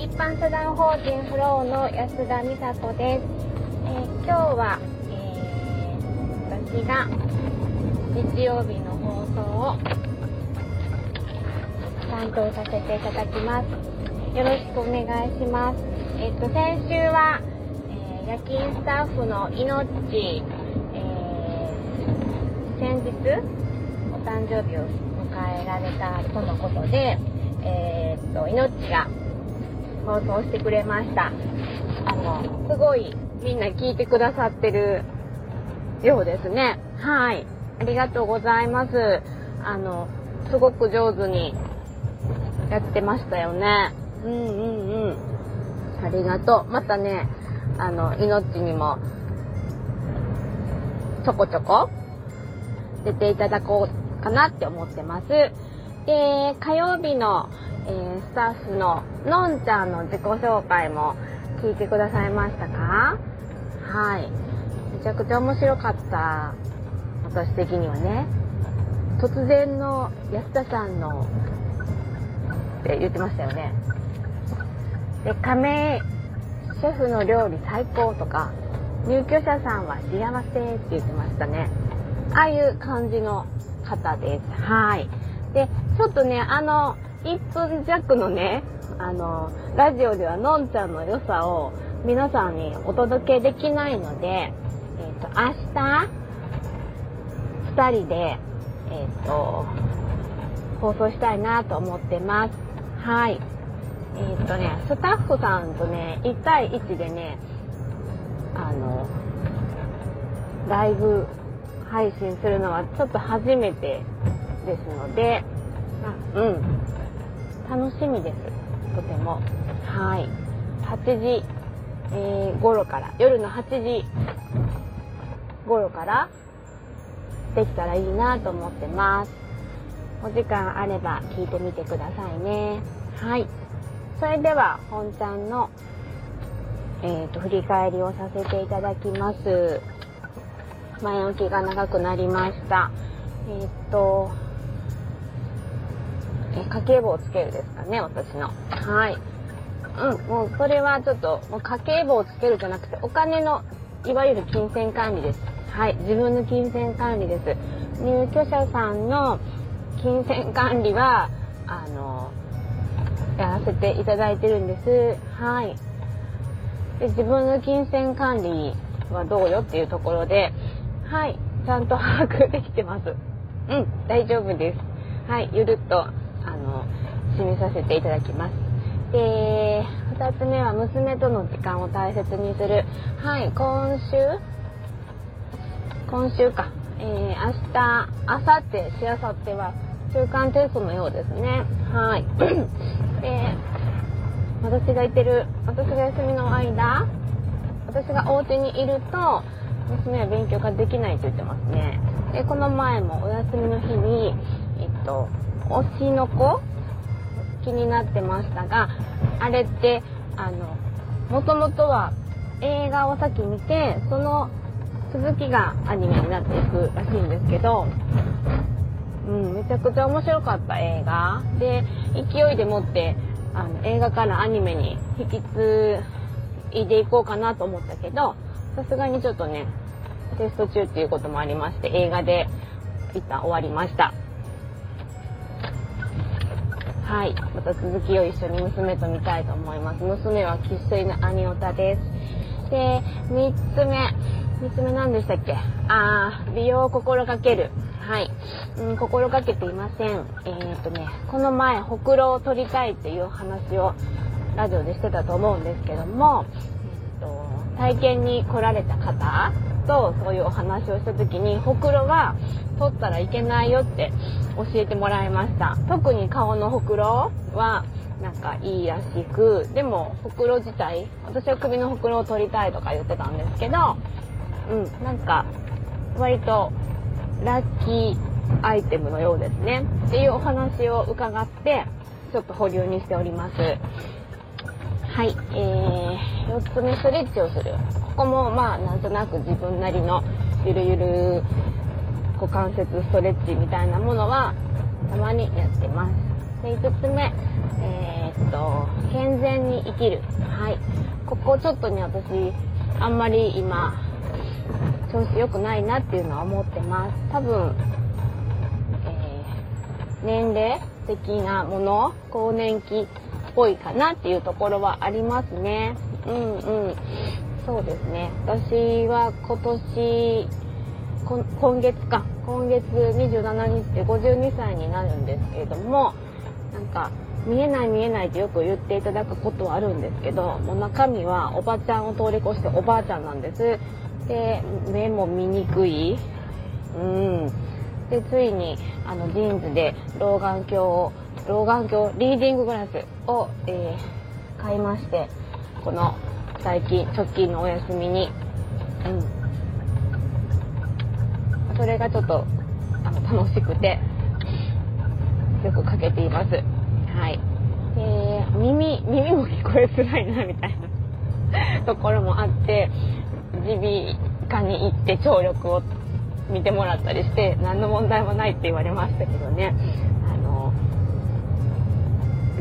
一般社団法人フローの安田美里です。えー今日は、えー私が日曜日の放送を担当させていただきます。よろしくお願いします。えっ、と先週は、えー夜勤スタッフの命、えー先日お誕生日を迎えられたとのことで、えーっと命が放送してくれました。あのすごいみんな聞いてくださってるようですね。はい。ありがとうございます。あのすごく上手にやってましたよね。うんうんうん。ありがとう。またねあの命にもちょこちょこ出ていただこうかなって思ってます。で、火曜日の、えースタッフののんちゃんの自己紹介も聞いてくださいましたか？はい。めちゃくちゃ面白かった。私的にはね。突然の安田さんのって言ってましたよね。で、亀シェフの料理最高とか、入居者さんは幸せって言ってましたね。ああいう感じの方です。はい。で、ちょっとね、あの、1分弱のね、あの、ラジオではのんちゃんの良さを皆さんにお届けできないので、えっ、と、明日、2人で、えっ、と、放送したいなと思ってます。はい。えっ、とね、スタッフさんとね、1対1でね、あの、ライブ配信するのはちょっと初めてですので、うん、楽しみです。とても。はい。8時、えー頃から、夜の8時頃からできたらいいなと思ってます。お時間あれば聞いてみてくださいね。はい。それでは、本ちゃんの、えっ、と、振り返りをさせていただきます。前置きが長くなりました。えーっと、家計簿をつけるですかね、私の。はい。うん、もうそれはちょっと、もう家計簿をつけるじゃなくて、お金の、いわゆる金銭管理です。はい、自分の金銭管理です。入居者さんの金銭管理は、あの、やらせていただいてるんです。はい。で自分の金銭管理はどうよっていうところで、はい、ちゃんと把握できてます。うん、大丈夫です。はい、ゆるっと、締めさせていただきます。で、二つ目は娘との時間を大切にする。はい、今週？今週か。えー、明日、明後日、しあさっては中間テストのようですね。はい。で、私がいてる、私が休みの間、私がお家にいると、娘は勉強ができないと言ってますね。で、この前もお休みの日に、えっと、推しの子気になってましたが、あれって、あの、もともとは映画を先見て、その続きがアニメになっていくらしいんですけど、うん、めちゃくちゃ面白かった映画。で勢いでもってあの映画からアニメに引き継いでいこうかなと思ったけどさすがにちょっとねテスト中っていうこともありまして映画で一旦終わりました。はい。また続きを一緒に娘と見たいと思います。娘は生粋のアニオタです。で3つ目。3つ目何でしたっけ？あー美容を心がける。はい、うん、心がけていません。えー、っとねこの前ほくろを取りたいっていう話をラジオでしてたと思うんですけども、えっと、体験に来られた方とそういうお話をした時にほくろは取ったらいけないよって教えてもらいました。特に顔のほくろはなんかいいらしくでもほくろ自体私は首のほくろを取りたいとか言ってたんですけどうんなんか割とラッキーアイテムのようですね。っていうお話を伺ってちょっと保留にしております。はい、えー、4つ目ストレッチをする。こもまあなんとなく自分なりのゆるゆる股関節ストレッチみたいなものはたまにやってますで5つ目、えー、っと、健全に生きる。はい。ここちょっとね、私、あんまり今、調子良くないなっていうのは思ってます。多分、えー、年齢的なもの、更年期っぽいかなっていうところはありますね。うんうん。そうですね。私は今年、今月か、今月27日で52歳になるんですけれども、なんか、見えない見えないってよく言っていただくことはあるんですけど、もう中身はおばちゃんを通り越しておばあちゃんなんです。で、目も見にくい。うん。で、ついに、あの、ジーンズで老眼鏡を、老眼鏡、リーディンググラスを、えー、買いまして、この、最近、直近のお休みに、うん。それがちょっと、あの、楽しくて、よくかけています。はい。で、耳、耳も聞こえづらいな、みたいなところもあって、耳鼻科に行って聴力を見てもらったりして、何の問題もないって言われましたけどね。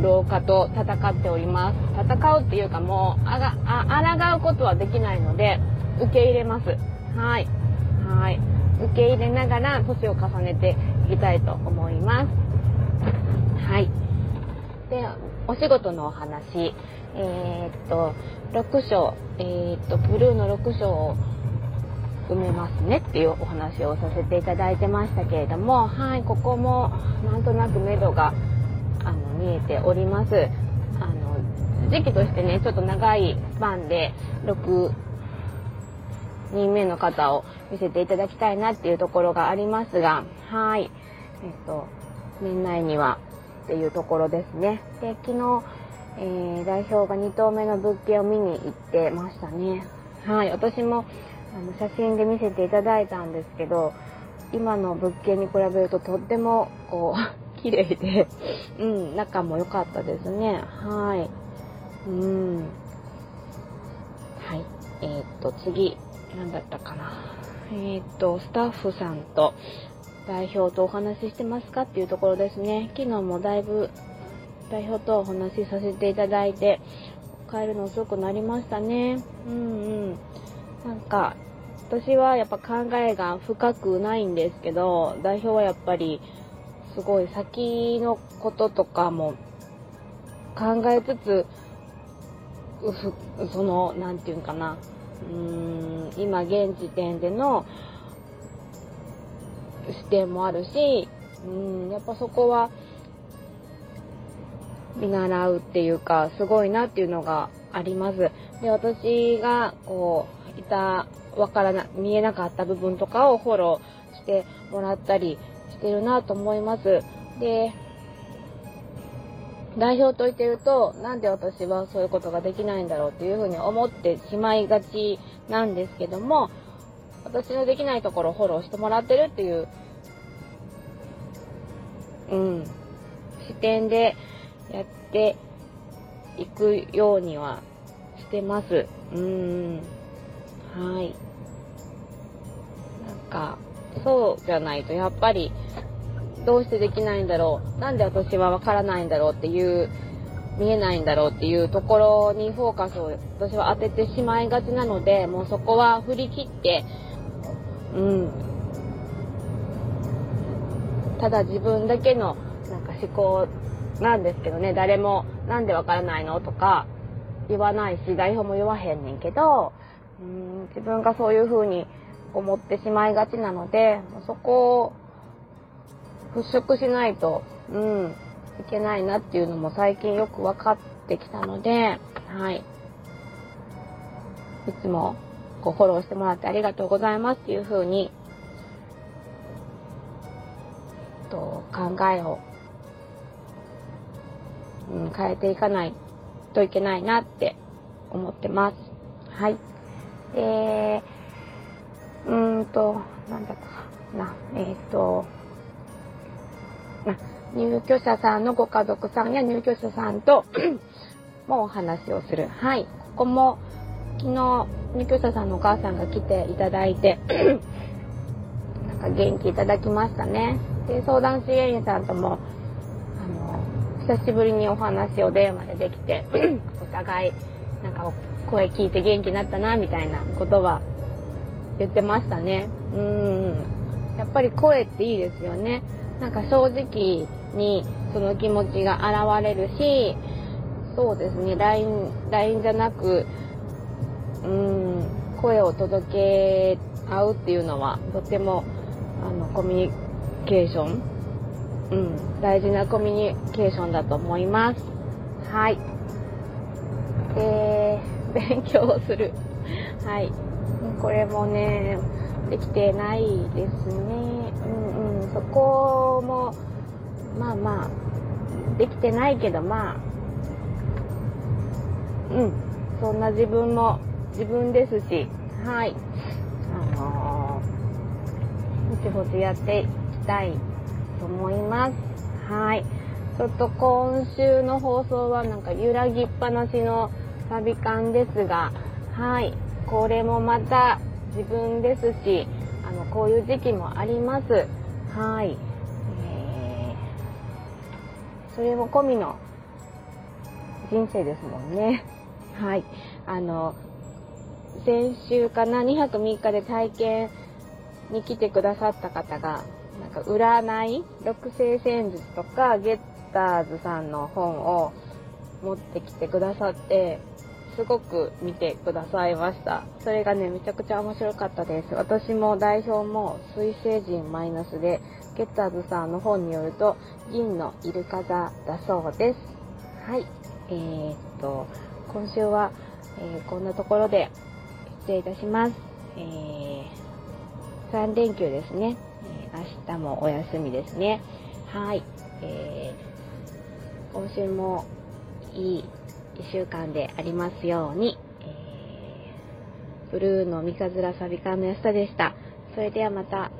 老化と戦っております。戦うっていうかもう、あが、あ、抗うことはできないので、受け入れます。はい。はい。受け入れながら年を重ねていきたいと思います。はい。で、お仕事のお話。えー、っと、6章、えー、っと、ブルーの6章を埋めますねっていうお話をさせていただいてましたけれども、はい、ここもなんとなく目処が見えております。あの、時期としてね、ちょっと長いスパンで6人目の方を見せていただきたいなっていうところがありますが、はい。えっと、年内にはっていうところですね。で、昨日、えー、代表が2棟目の物件を見に行ってましたね。はい、私もあの写真で見せていただいたんですけど、今の物件に比べるととってもこう綺麗で、うん、中も良かったですね。はい。うん。はい。えー、っと、次、何だったかな。えー、っと、スタッフさんと代表とお話ししてますかっていうところですね。昨日もだいぶ代表とお話しさせていただいて、帰るの遅くなりましたね。うんうん。なんか、私はやっぱ考えが深くないんですけど、代表はやっぱり、すごい先のこととかも考えつつ、その、なんていうんかな、うーん、今現時点での視点もあるし、うん、やっぱそこは、見習うっていうか、すごいなっていうのがあります。で、私が、こう、いた、わからな、見えなかった部分とかをフォローしてもらったりしてるなと思います。で、代表と言ってると、なんで私はそういうことができないんだろうっていうふうに思ってしまいがちなんですけども、私のできないところをフォローしてもらってるっていう、うん、視点でやっていくようにはしてます。うん。はい。なんか、そうじゃないと、やっぱり、どうしてできないんだろう。なんで私はわからないんだろうっていう、見えないんだろうっていうところにフォーカスを私は当ててしまいがちなので、もうそこは振り切って、うん。ただ自分だけのなんか思考なんですけどね、誰もなんでわからないのとか言わないし、代表も言わへんねんけど、うん自分がそういう風に思ってしまいがちなので、そこを払拭しないと、うん、いけないなっていうのも最近よく分かってきたので、はい。いつもこうフォローしてもらってありがとうございますっていう風に、と考えをうん、変えていかないといけないなって思ってます。はい。で、うんと、なんだったかな。えっ、ー、と、入居者さんのご家族さんや入居者さんと もお話をする。はい。ここも昨日入居者さんのお母さんが来ていただいて なんか元気いただきましたね。で、相談支援員さんともあの久しぶりにお話を電話でできて お互いなんか声聞いて元気になったなみたいなことは言ってましたねうんやっぱり声っていいですよねなんか正直にその気持ちが現れるしそうですね LINE, LINE じゃなくうん声を届け合うっていうのはとてもあのコミュニケーション、うん、大事なコミュニケーションだと思います。はい。で、勉強をする。はい。これもね、できてないですね。うんうん。そこも、まあまあ、できてないけど、まあ、うん。そんな自分も自分ですし、はい。あのー、ぼちぼちやっていきたいと思います。はい。ちょっと今週の放送はなんか揺らぎっぱなしのサビ感ですが、はい。これもまた自分ですし、あの、こういう時期もあります。はい。えー、それも込みの人生ですもんね。はい。あの、先週かな、2泊3日で体験に来てくださった方が、なんか占い、六星戦術とか、ゲッターズさんの本を持ってきてくださって、すごく見てくださいました。それがね、めちゃくちゃ面白かったです。私も代表も水星人マイナスで、ゲッターズさんの本によると、銀のイルカ座だそうです。はい。えー、っと、今週は、えー、こんなところで失礼いたします。えー、3連休ですね。え、明日もお休みですね。はい。えー、今週もいい1週間でありますように、えー、ブルーの三日面サビカンの安田でした。それではまた